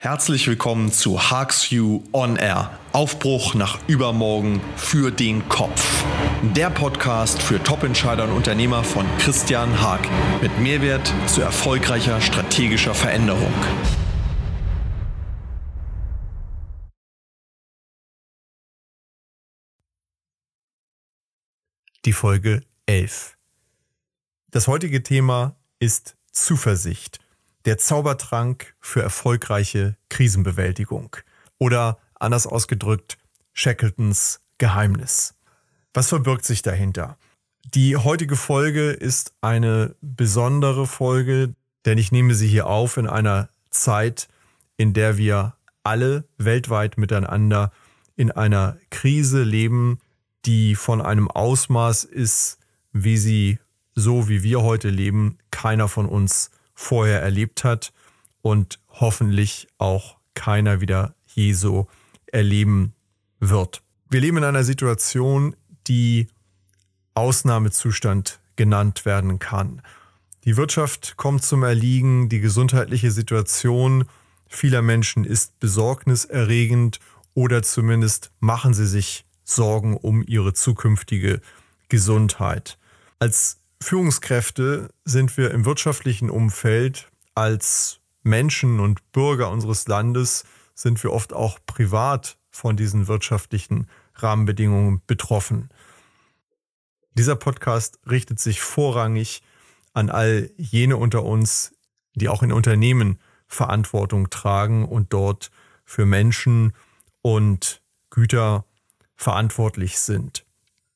Herzlich willkommen zu Harks You On Air. Aufbruch nach übermorgen für den Kopf. Der Podcast für Top-Entscheider und Unternehmer von Christian Haag mit Mehrwert zu erfolgreicher strategischer Veränderung. Die Folge 11. Das heutige Thema ist Zuversicht der Zaubertrank für erfolgreiche Krisenbewältigung. Oder anders ausgedrückt, Shackletons Geheimnis. Was verbirgt sich dahinter? Die heutige Folge ist eine besondere Folge, denn ich nehme sie hier auf in einer Zeit, in der wir alle weltweit miteinander in einer Krise leben, die von einem Ausmaß ist, wie sie so wie wir heute leben, keiner von uns vorher erlebt hat und hoffentlich auch keiner wieder je so erleben wird. Wir leben in einer Situation, die Ausnahmezustand genannt werden kann. Die Wirtschaft kommt zum Erliegen, die gesundheitliche Situation vieler Menschen ist besorgniserregend oder zumindest machen sie sich Sorgen um ihre zukünftige Gesundheit. Als Führungskräfte sind wir im wirtschaftlichen Umfeld als Menschen und Bürger unseres Landes sind wir oft auch privat von diesen wirtschaftlichen Rahmenbedingungen betroffen. Dieser Podcast richtet sich vorrangig an all jene unter uns, die auch in Unternehmen Verantwortung tragen und dort für Menschen und Güter verantwortlich sind.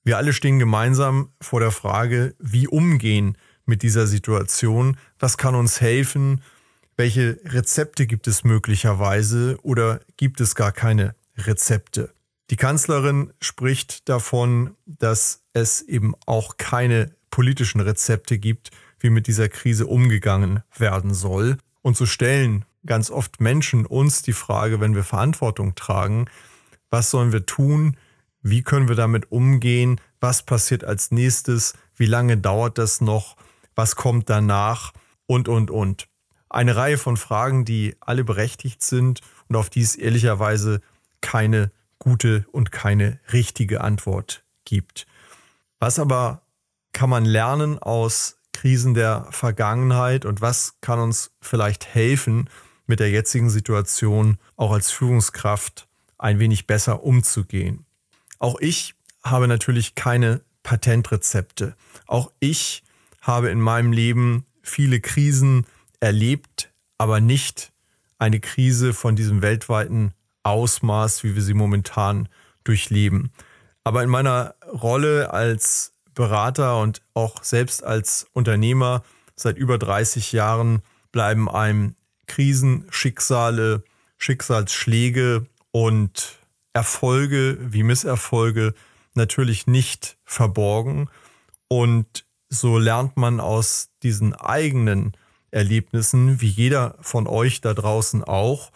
Wir alle stehen gemeinsam vor der Frage, wie umgehen mit dieser Situation, was kann uns helfen, welche Rezepte gibt es möglicherweise oder gibt es gar keine Rezepte. Die Kanzlerin spricht davon, dass es eben auch keine politischen Rezepte gibt, wie mit dieser Krise umgegangen werden soll. Und so stellen ganz oft Menschen uns die Frage, wenn wir Verantwortung tragen, was sollen wir tun, wie können wir damit umgehen? Was passiert als nächstes? Wie lange dauert das noch? Was kommt danach? Und, und, und. Eine Reihe von Fragen, die alle berechtigt sind und auf die es ehrlicherweise keine gute und keine richtige Antwort gibt. Was aber kann man lernen aus Krisen der Vergangenheit und was kann uns vielleicht helfen, mit der jetzigen Situation auch als Führungskraft ein wenig besser umzugehen? Auch ich habe natürlich keine Patentrezepte. Auch ich habe in meinem Leben viele Krisen erlebt, aber nicht eine Krise von diesem weltweiten Ausmaß, wie wir sie momentan durchleben. Aber in meiner Rolle als Berater und auch selbst als Unternehmer seit über 30 Jahren bleiben einem Krisen, Schicksale, Schicksalsschläge und Erfolge wie Misserfolge natürlich nicht verborgen. Und so lernt man aus diesen eigenen Erlebnissen, wie jeder von euch da draußen auch,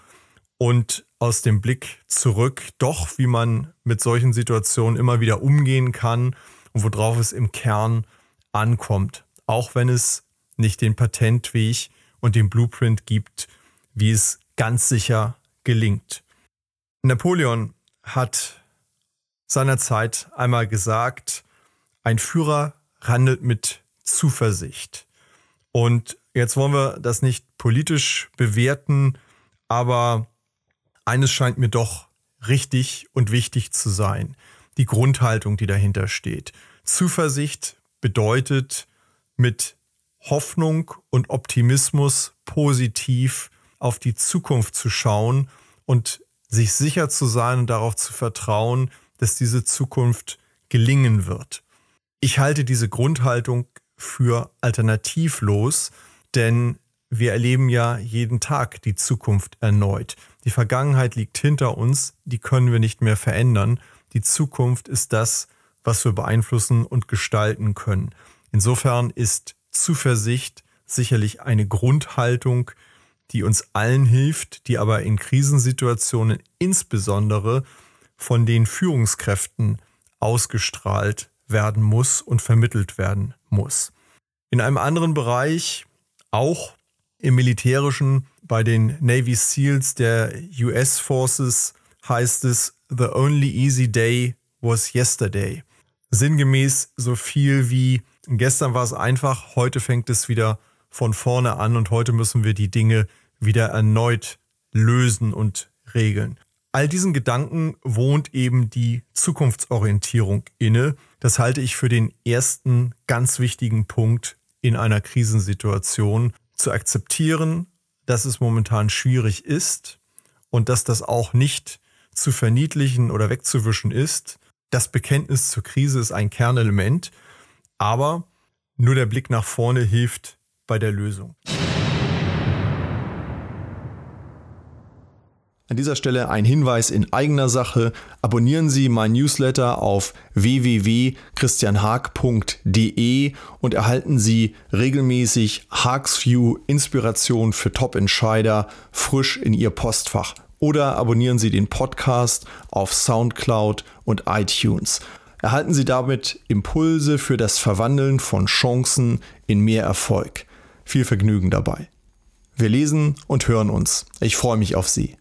und aus dem Blick zurück, doch wie man mit solchen Situationen immer wieder umgehen kann und worauf es im Kern ankommt. Auch wenn es nicht den Patentweg und den Blueprint gibt, wie es ganz sicher gelingt. Napoleon hat seinerzeit einmal gesagt, ein Führer handelt mit Zuversicht. Und jetzt wollen wir das nicht politisch bewerten, aber eines scheint mir doch richtig und wichtig zu sein. Die Grundhaltung, die dahinter steht. Zuversicht bedeutet mit Hoffnung und Optimismus positiv auf die Zukunft zu schauen und sich sicher zu sein und darauf zu vertrauen, dass diese Zukunft gelingen wird. Ich halte diese Grundhaltung für alternativlos, denn wir erleben ja jeden Tag die Zukunft erneut. Die Vergangenheit liegt hinter uns, die können wir nicht mehr verändern. Die Zukunft ist das, was wir beeinflussen und gestalten können. Insofern ist Zuversicht sicherlich eine Grundhaltung, die uns allen hilft, die aber in Krisensituationen insbesondere von den Führungskräften ausgestrahlt werden muss und vermittelt werden muss. In einem anderen Bereich, auch Im militärischen, bei den Navy SEALs der US Forces heißt es, The only easy day was yesterday. Sinngemäß so viel wie gestern war es einfach, heute fängt es wieder von vorne an und heute müssen wir die Dinge wieder erneut lösen und regeln. All diesen Gedanken wohnt eben die Zukunftsorientierung inne. Das halte ich für den ersten ganz wichtigen Punkt in einer Krisensituation, zu akzeptieren, dass es momentan schwierig ist und dass das auch nicht zu verniedlichen oder wegzuwischen ist. Das Bekenntnis zur Krise ist ein Kernelement, aber nur der Blick nach vorne hilft bei der Lösung. An dieser Stelle ein Hinweis in eigener Sache. Abonnieren Sie mein Newsletter auf www.christianhaag.de und erhalten Sie regelmäßig Haags View Inspiration für Top-Entscheider frisch in Ihr Postfach. Oder abonnieren Sie den Podcast auf SoundCloud und iTunes. Erhalten Sie damit Impulse für das Verwandeln von Chancen in mehr Erfolg. Viel Vergnügen dabei. Wir lesen und hören uns. Ich freue mich auf Sie.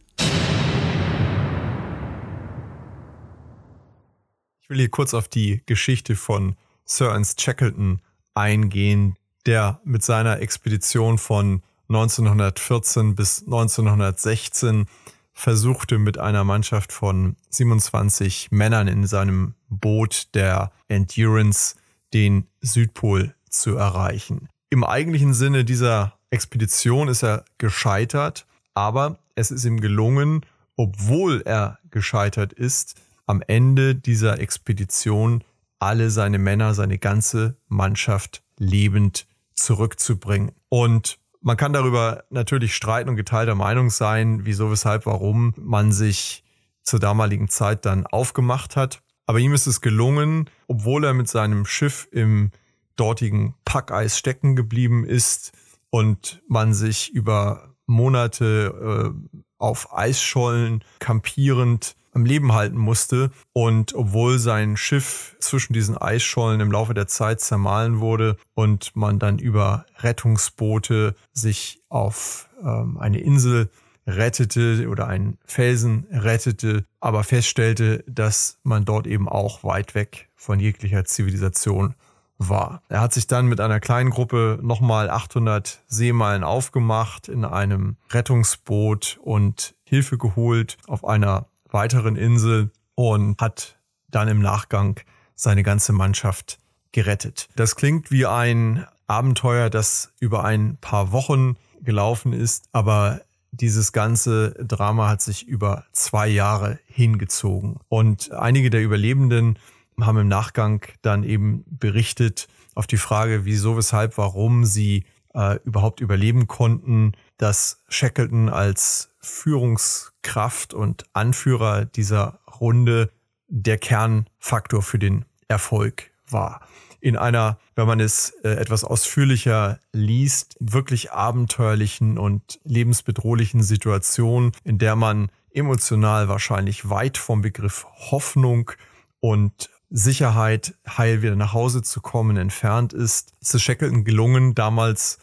Ich will hier kurz auf die Geschichte von Sir Ernst Shackleton eingehen, der mit seiner Expedition von 1914 bis 1916 versuchte mit einer Mannschaft von 27 Männern in seinem Boot der Endurance den Südpol zu erreichen. Im eigentlichen Sinne dieser Expedition ist er gescheitert, aber es ist ihm gelungen, obwohl er gescheitert ist, am Ende dieser Expedition alle seine Männer, seine ganze Mannschaft lebend zurückzubringen. Und man kann darüber natürlich streiten und geteilter Meinung sein, wieso, weshalb, warum man sich zur damaligen Zeit dann aufgemacht hat. Aber ihm ist es gelungen, obwohl er mit seinem Schiff im dortigen Packeis stecken geblieben ist und man sich über Monate äh, auf Eisschollen kampierend am Leben halten musste. Und obwohl sein Schiff zwischen diesen Eisschollen im Laufe der Zeit zermahlen wurde und man dann über Rettungsboote sich auf ähm, eine Insel rettete oder einen Felsen rettete, aber feststellte, dass man dort eben auch weit weg von jeglicher Zivilisation war. Er hat sich dann mit einer kleinen Gruppe nochmal 800 Seemeilen aufgemacht in einem Rettungsboot und Hilfe geholt auf einer weiteren Insel und hat dann im Nachgang seine ganze Mannschaft gerettet. Das klingt wie ein Abenteuer, das über ein paar Wochen gelaufen ist, aber dieses ganze Drama hat sich über zwei Jahre hingezogen. Und einige der Überlebenden haben im Nachgang dann eben berichtet auf die Frage, wieso, weshalb, warum sie äh, überhaupt überleben konnten, dass Shackleton als Führungskraft und Anführer dieser Runde der Kernfaktor für den Erfolg war. In einer, wenn man es äh, etwas ausführlicher liest, wirklich abenteuerlichen und lebensbedrohlichen Situation, in der man emotional wahrscheinlich weit vom Begriff Hoffnung und Sicherheit, heil wieder nach Hause zu kommen, entfernt ist, ist es Shackleton gelungen, damals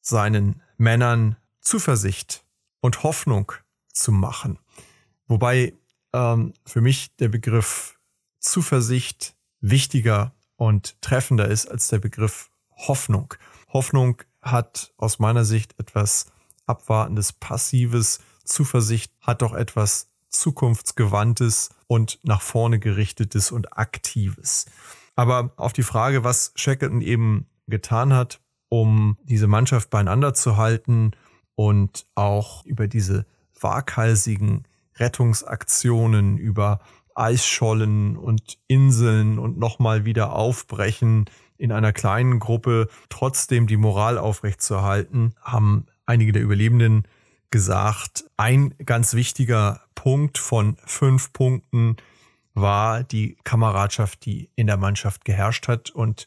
seinen Männern Zuversicht und Hoffnung zu machen. Wobei ähm, für mich der Begriff Zuversicht wichtiger und treffender ist als der Begriff Hoffnung. Hoffnung hat aus meiner Sicht etwas Abwartendes, Passives. Zuversicht hat doch etwas Zukunftsgewandtes und nach vorne gerichtetes und Aktives. Aber auf die Frage, was Shackleton eben getan hat, um diese Mannschaft beieinander zu halten und auch über diese waghalsigen Rettungsaktionen, über Eisschollen und Inseln und nochmal wieder aufbrechen in einer kleinen Gruppe, trotzdem die Moral aufrechtzuerhalten, haben einige der Überlebenden gesagt, ein ganz wichtiger Punkt von fünf Punkten war die Kameradschaft, die in der Mannschaft geherrscht hat und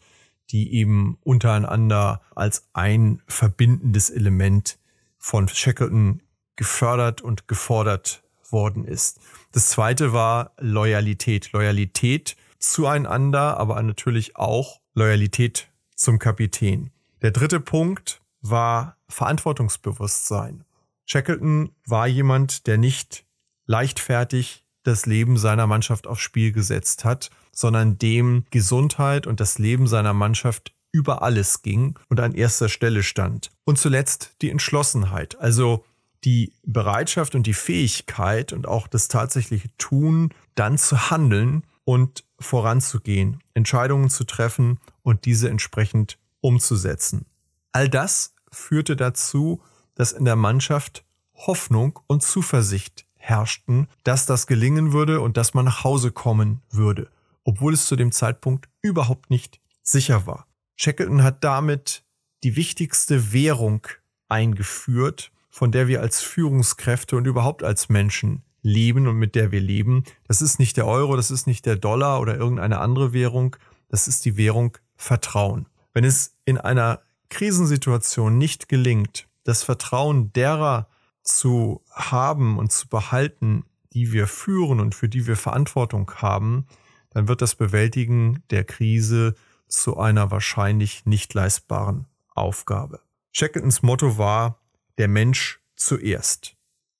die eben untereinander als ein verbindendes Element von Shackleton gefördert und gefordert worden ist. Das zweite war Loyalität. Loyalität zueinander, aber natürlich auch Loyalität zum Kapitän. Der dritte Punkt war Verantwortungsbewusstsein. Shackleton war jemand, der nicht leichtfertig das Leben seiner Mannschaft aufs Spiel gesetzt hat, sondern dem Gesundheit und das Leben seiner Mannschaft über alles ging und an erster Stelle stand. Und zuletzt die Entschlossenheit, also die Bereitschaft und die Fähigkeit und auch das tatsächliche Tun, dann zu handeln und voranzugehen, Entscheidungen zu treffen und diese entsprechend umzusetzen. All das führte dazu, dass in der Mannschaft Hoffnung und Zuversicht herrschten, dass das gelingen würde und dass man nach Hause kommen würde, obwohl es zu dem Zeitpunkt überhaupt nicht sicher war. Shackleton hat damit die wichtigste Währung eingeführt, von der wir als Führungskräfte und überhaupt als Menschen leben und mit der wir leben. Das ist nicht der Euro, das ist nicht der Dollar oder irgendeine andere Währung, das ist die Währung Vertrauen. Wenn es in einer Krisensituation nicht gelingt, das Vertrauen derer zu haben und zu behalten, die wir führen und für die wir Verantwortung haben, dann wird das Bewältigen der Krise zu einer wahrscheinlich nicht leistbaren Aufgabe. Shackletons Motto war, der Mensch zuerst.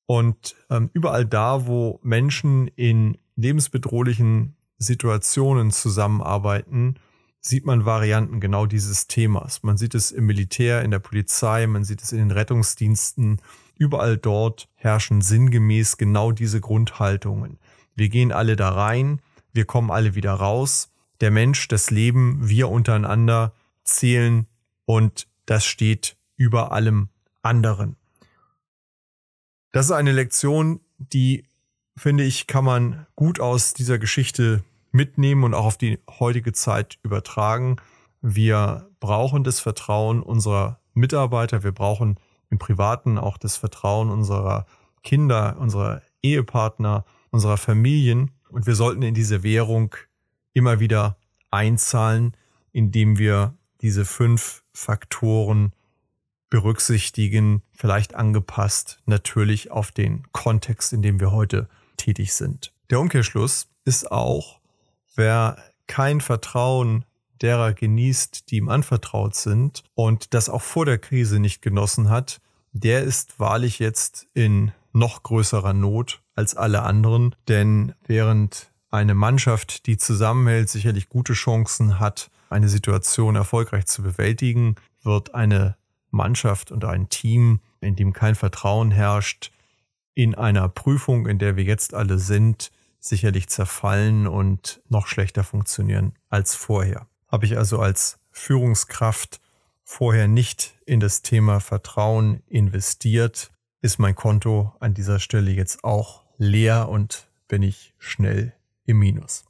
Und ähm, überall da, wo Menschen in lebensbedrohlichen Situationen zusammenarbeiten, sieht man Varianten genau dieses Themas. Man sieht es im Militär, in der Polizei, man sieht es in den Rettungsdiensten. Überall dort herrschen sinngemäß genau diese Grundhaltungen. Wir gehen alle da rein, wir kommen alle wieder raus. Der Mensch, das Leben, wir untereinander zählen und das steht über allem anderen. Das ist eine Lektion, die, finde ich, kann man gut aus dieser Geschichte mitnehmen und auch auf die heutige Zeit übertragen. Wir brauchen das Vertrauen unserer Mitarbeiter, wir brauchen im Privaten auch das Vertrauen unserer Kinder, unserer Ehepartner, unserer Familien und wir sollten in diese Währung immer wieder einzahlen, indem wir diese fünf Faktoren berücksichtigen, vielleicht angepasst natürlich auf den Kontext, in dem wir heute tätig sind. Der Umkehrschluss ist auch, wer kein Vertrauen derer genießt, die ihm anvertraut sind und das auch vor der Krise nicht genossen hat, der ist wahrlich jetzt in noch größerer Not als alle anderen, denn während eine Mannschaft, die zusammenhält, sicherlich gute Chancen hat, eine Situation erfolgreich zu bewältigen, wird eine Mannschaft und ein Team, in dem kein Vertrauen herrscht, in einer Prüfung, in der wir jetzt alle sind, sicherlich zerfallen und noch schlechter funktionieren als vorher. Habe ich also als Führungskraft vorher nicht in das Thema Vertrauen investiert, ist mein Konto an dieser Stelle jetzt auch leer und bin ich schnell im Minus.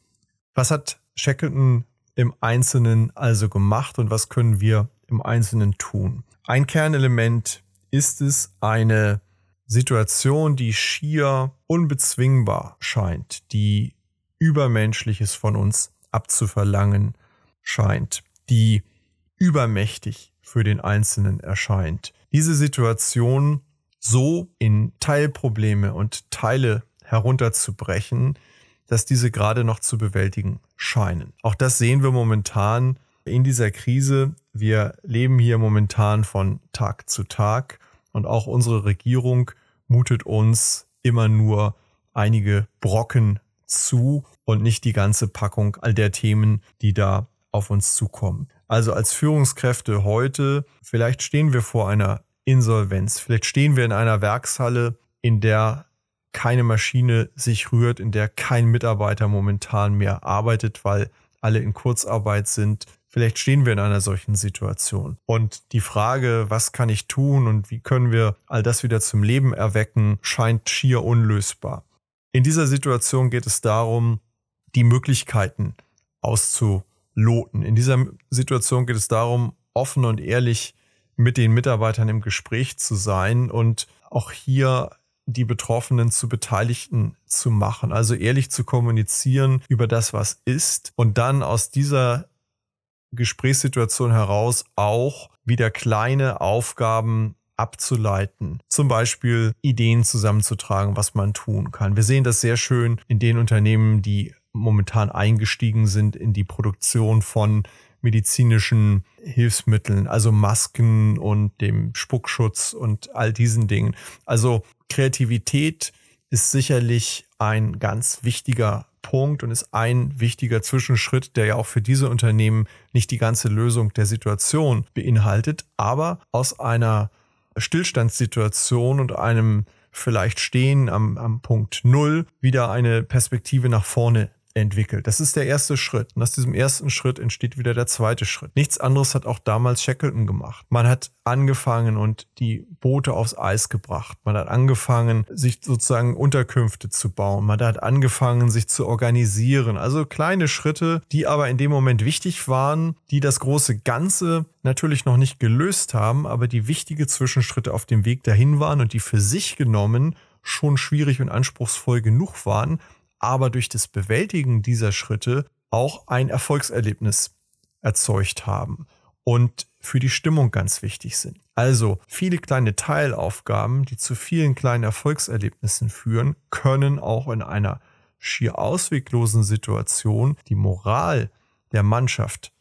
Was hat Shackleton im Einzelnen also gemacht und was können wir im Einzelnen tun? Ein Kernelement ist es, eine Situation, die schier unbezwingbar scheint, die Übermenschliches von uns abzuverlangen scheint, die übermächtig für den Einzelnen erscheint. Diese Situation so in Teilprobleme und Teile herunterzubrechen, dass diese gerade noch zu bewältigen scheinen. Auch das sehen wir momentan in dieser Krise. Wir leben hier momentan von Tag zu Tag und auch unsere Regierung mutet uns immer nur einige Brocken zu und nicht die ganze Packung all der Themen, die da auf uns zukommen. Also als Führungskräfte heute, vielleicht stehen wir vor einer Insolvenz, vielleicht stehen wir in einer Werkshalle, in der keine Maschine sich rührt, in der kein Mitarbeiter momentan mehr arbeitet, weil alle in Kurzarbeit sind. Vielleicht stehen wir in einer solchen Situation. Und die Frage, was kann ich tun und wie können wir all das wieder zum Leben erwecken, scheint schier unlösbar. In dieser Situation geht es darum, die Möglichkeiten auszuloten. In dieser Situation geht es darum, offen und ehrlich mit den Mitarbeitern im Gespräch zu sein und auch hier die Betroffenen zu Beteiligten zu machen, also ehrlich zu kommunizieren über das, was ist und dann aus dieser Gesprächssituation heraus auch wieder kleine Aufgaben abzuleiten. Zum Beispiel Ideen zusammenzutragen, was man tun kann. Wir sehen das sehr schön in den Unternehmen, die momentan eingestiegen sind in die Produktion von medizinischen Hilfsmitteln, also Masken und dem Spuckschutz und all diesen Dingen. Also Kreativität ist sicherlich ein ganz wichtiger Punkt und ist ein wichtiger Zwischenschritt, der ja auch für diese Unternehmen nicht die ganze Lösung der Situation beinhaltet, aber aus einer Stillstandssituation und einem vielleicht Stehen am, am Punkt Null wieder eine Perspektive nach vorne entwickelt. Das ist der erste Schritt. Und aus diesem ersten Schritt entsteht wieder der zweite Schritt. Nichts anderes hat auch damals Shackleton gemacht. Man hat angefangen und die Boote aufs Eis gebracht. Man hat angefangen, sich sozusagen Unterkünfte zu bauen. Man hat angefangen, sich zu organisieren. Also kleine Schritte, die aber in dem Moment wichtig waren, die das große Ganze natürlich noch nicht gelöst haben, aber die wichtige Zwischenschritte auf dem Weg dahin waren und die für sich genommen schon schwierig und anspruchsvoll genug waren, aber durch das Bewältigen dieser Schritte auch ein Erfolgserlebnis erzeugt haben und für die Stimmung ganz wichtig sind. Also viele kleine Teilaufgaben, die zu vielen kleinen Erfolgserlebnissen führen, können auch in einer schier ausweglosen Situation die Moral der Mannschaft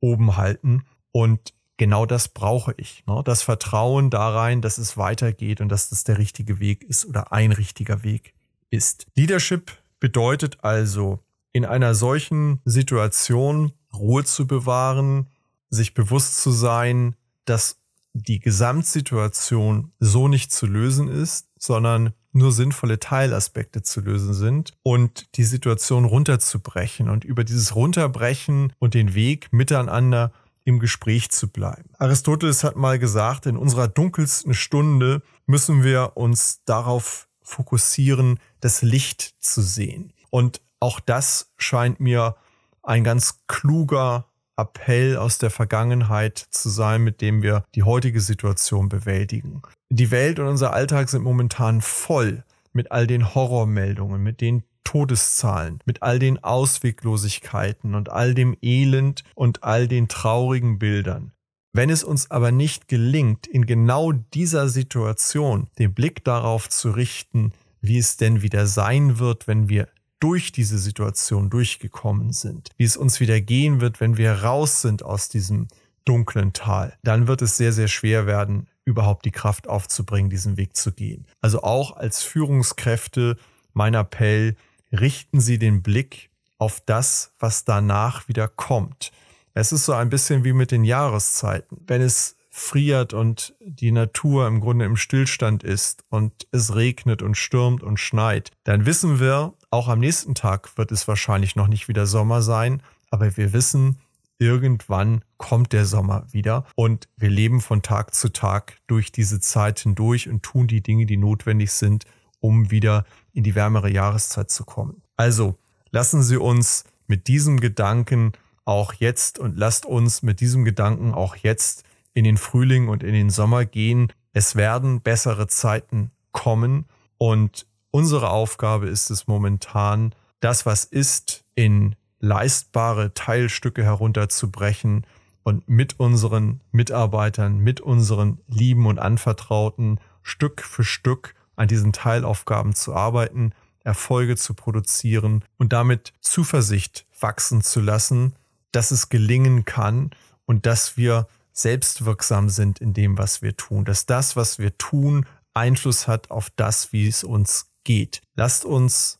oben halten und genau das brauche ich. Ne? Das Vertrauen da rein, dass es weitergeht und dass das der richtige Weg ist oder ein richtiger Weg ist. Leadership Bedeutet also, in einer solchen Situation Ruhe zu bewahren, sich bewusst zu sein, dass die Gesamtsituation so nicht zu lösen ist, sondern nur sinnvolle Teilaspekte zu lösen sind und die Situation runterzubrechen und über dieses Runterbrechen und den Weg miteinander im Gespräch zu bleiben. Aristoteles hat mal gesagt, in unserer dunkelsten Stunde müssen wir uns darauf fokussieren, das Licht zu sehen. Und auch das scheint mir ein ganz kluger Appell aus der Vergangenheit zu sein, mit dem wir die heutige Situation bewältigen. Die Welt und unser Alltag sind momentan voll mit all den Horrormeldungen, mit den Todeszahlen, mit all den Ausweglosigkeiten und all dem Elend und all den traurigen Bildern. Wenn es uns aber nicht gelingt, in genau dieser Situation den Blick darauf zu richten, wie es denn wieder sein wird, wenn wir durch diese Situation durchgekommen sind, wie es uns wieder gehen wird, wenn wir raus sind aus diesem dunklen Tal, dann wird es sehr, sehr schwer werden, überhaupt die Kraft aufzubringen, diesen Weg zu gehen. Also auch als Führungskräfte mein Appell, richten Sie den Blick auf das, was danach wieder kommt. Es ist so ein bisschen wie mit den Jahreszeiten. Wenn es friert und die Natur im Grunde im Stillstand ist und es regnet und stürmt und schneit, dann wissen wir, auch am nächsten Tag wird es wahrscheinlich noch nicht wieder Sommer sein, aber wir wissen, irgendwann kommt der Sommer wieder und wir leben von Tag zu Tag durch diese Zeit hindurch und tun die Dinge, die notwendig sind, um wieder in die wärmere Jahreszeit zu kommen. Also lassen Sie uns mit diesem Gedanken auch jetzt und lasst uns mit diesem Gedanken auch jetzt in den Frühling und in den Sommer gehen. Es werden bessere Zeiten kommen und unsere Aufgabe ist es momentan, das, was ist, in leistbare Teilstücke herunterzubrechen und mit unseren Mitarbeitern, mit unseren Lieben und Anvertrauten Stück für Stück an diesen Teilaufgaben zu arbeiten, Erfolge zu produzieren und damit Zuversicht wachsen zu lassen, dass es gelingen kann und dass wir selbstwirksam sind in dem, was wir tun, dass das, was wir tun, Einfluss hat auf das, wie es uns geht. Lasst uns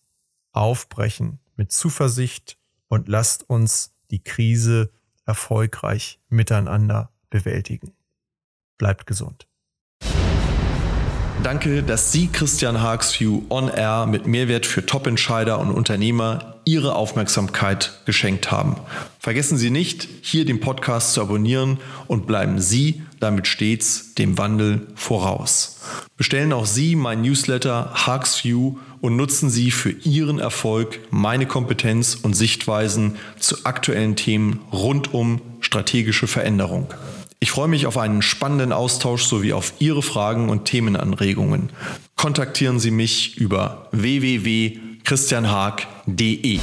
aufbrechen mit Zuversicht und lasst uns die Krise erfolgreich miteinander bewältigen. Bleibt gesund. Danke, dass Sie Christian Haagsview On Air mit Mehrwert für Top-Entscheider und Unternehmer Ihre Aufmerksamkeit geschenkt haben. Vergessen Sie nicht, hier den Podcast zu abonnieren und bleiben Sie damit stets dem Wandel voraus. Bestellen auch Sie mein Newsletter Haagsview und nutzen Sie für Ihren Erfolg meine Kompetenz und Sichtweisen zu aktuellen Themen rund um strategische Veränderung. Ich freue mich auf einen spannenden Austausch sowie auf Ihre Fragen und Themenanregungen. Kontaktieren Sie mich über www.christianhaag.de.